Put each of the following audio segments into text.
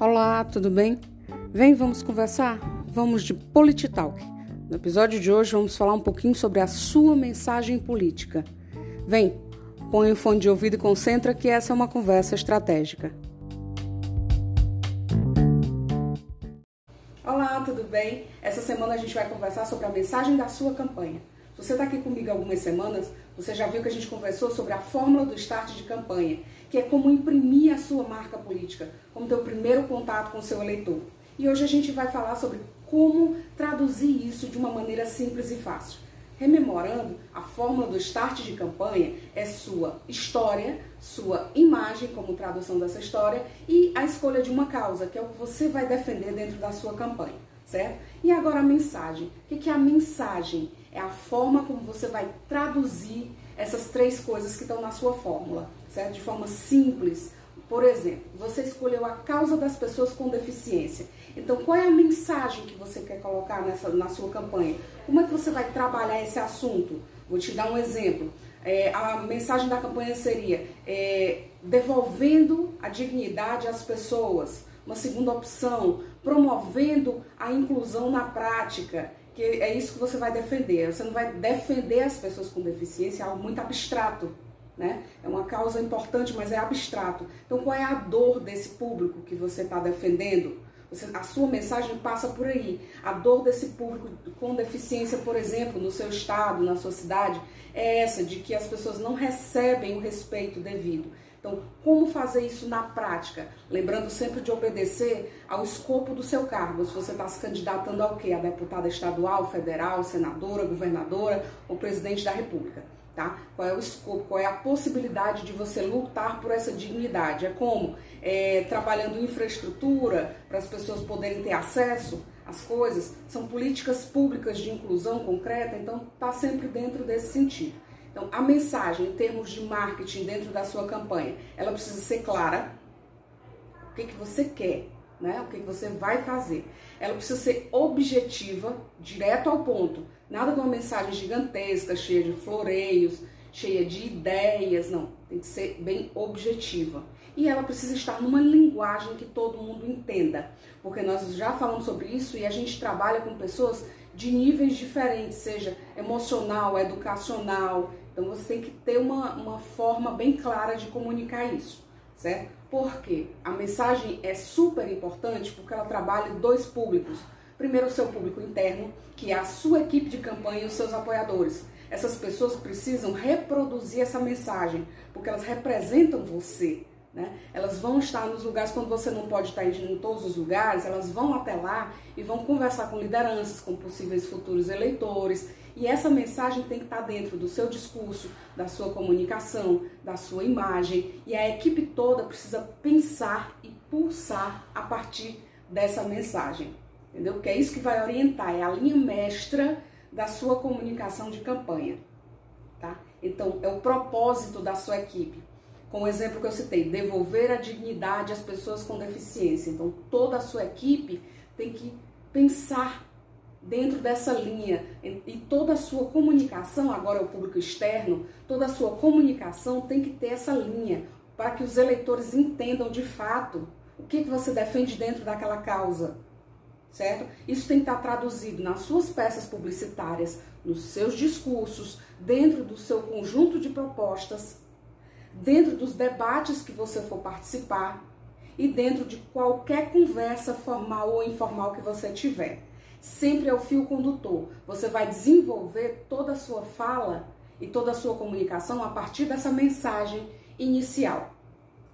Olá, tudo bem? Vem, vamos conversar? Vamos de Polititalk. No episódio de hoje vamos falar um pouquinho sobre a sua mensagem política. Vem, põe o fone de ouvido e concentra que essa é uma conversa estratégica. Olá, tudo bem? Essa semana a gente vai conversar sobre a mensagem da sua campanha. Você está aqui comigo algumas semanas, você já viu que a gente conversou sobre a fórmula do start de campanha, que é como imprimir a sua marca política, como ter o primeiro contato com o seu eleitor. E hoje a gente vai falar sobre como traduzir isso de uma maneira simples e fácil. Rememorando, a fórmula do start de campanha é sua história, sua imagem como tradução dessa história e a escolha de uma causa, que é o que você vai defender dentro da sua campanha, certo? E agora a mensagem. O que é a mensagem? É a forma como você vai traduzir essas três coisas que estão na sua fórmula, certo? De forma simples. Por exemplo, você escolheu a causa das pessoas com deficiência. Então, qual é a mensagem que você quer colocar nessa, na sua campanha? Como é que você vai trabalhar esse assunto? Vou te dar um exemplo. É, a mensagem da campanha seria é, devolvendo a dignidade às pessoas. Uma segunda opção, promovendo a inclusão na prática que é isso que você vai defender. Você não vai defender as pessoas com deficiência, é algo muito abstrato, né? É uma causa importante, mas é abstrato. Então, qual é a dor desse público que você está defendendo? Você, a sua mensagem passa por aí. A dor desse público com deficiência, por exemplo, no seu estado, na sua cidade, é essa de que as pessoas não recebem o respeito devido. Então, como fazer isso na prática? Lembrando sempre de obedecer ao escopo do seu cargo. Se você está se candidatando ao quê? A deputada estadual, federal, senadora, governadora ou presidente da república. Tá? Qual é o escopo, qual é a possibilidade de você lutar por essa dignidade? É como? É, trabalhando infraestrutura para as pessoas poderem ter acesso às coisas? São políticas públicas de inclusão concreta, então está sempre dentro desse sentido. Então, a mensagem em termos de marketing dentro da sua campanha, ela precisa ser clara. O que, que você quer, né? O que, que você vai fazer. Ela precisa ser objetiva, direto ao ponto. Nada de uma mensagem gigantesca, cheia de floreios, cheia de ideias, não. Tem que ser bem objetiva. E ela precisa estar numa linguagem que todo mundo entenda. Porque nós já falamos sobre isso e a gente trabalha com pessoas de níveis diferentes, seja emocional, educacional. Então você tem que ter uma, uma forma bem clara de comunicar isso, certo? Porque a mensagem é super importante porque ela trabalha dois públicos. Primeiro, o seu público interno, que é a sua equipe de campanha e os seus apoiadores. Essas pessoas precisam reproduzir essa mensagem, porque elas representam você. Né? Elas vão estar nos lugares quando você não pode estar em todos os lugares, elas vão até lá e vão conversar com lideranças, com possíveis futuros eleitores. E essa mensagem tem que estar dentro do seu discurso, da sua comunicação, da sua imagem. E a equipe toda precisa pensar e pulsar a partir dessa mensagem. Entendeu? Porque é isso que vai orientar, é a linha mestra da sua comunicação de campanha. Tá? Então, é o propósito da sua equipe com o exemplo que eu citei, devolver a dignidade às pessoas com deficiência. Então, toda a sua equipe tem que pensar dentro dessa linha e toda a sua comunicação, agora é o público externo, toda a sua comunicação tem que ter essa linha para que os eleitores entendam de fato o que, que você defende dentro daquela causa, certo? Isso tem que estar traduzido nas suas peças publicitárias, nos seus discursos, dentro do seu conjunto de propostas dentro dos debates que você for participar e dentro de qualquer conversa formal ou informal que você tiver. Sempre é o fio condutor. Você vai desenvolver toda a sua fala e toda a sua comunicação a partir dessa mensagem inicial,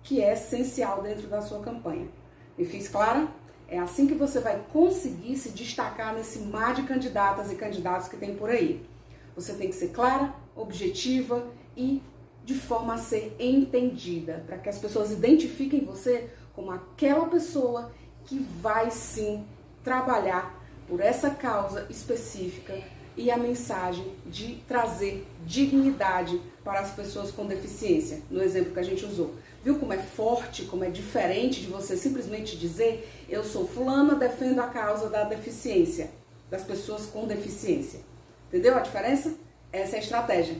que é essencial dentro da sua campanha. Me fiz clara? É assim que você vai conseguir se destacar nesse mar de candidatas e candidatos que tem por aí. Você tem que ser clara, objetiva e de forma a ser entendida, para que as pessoas identifiquem você como aquela pessoa que vai sim trabalhar por essa causa específica e a mensagem de trazer dignidade para as pessoas com deficiência, no exemplo que a gente usou. Viu como é forte, como é diferente de você simplesmente dizer eu sou fulana, defendo a causa da deficiência, das pessoas com deficiência. Entendeu a diferença? Essa é a estratégia.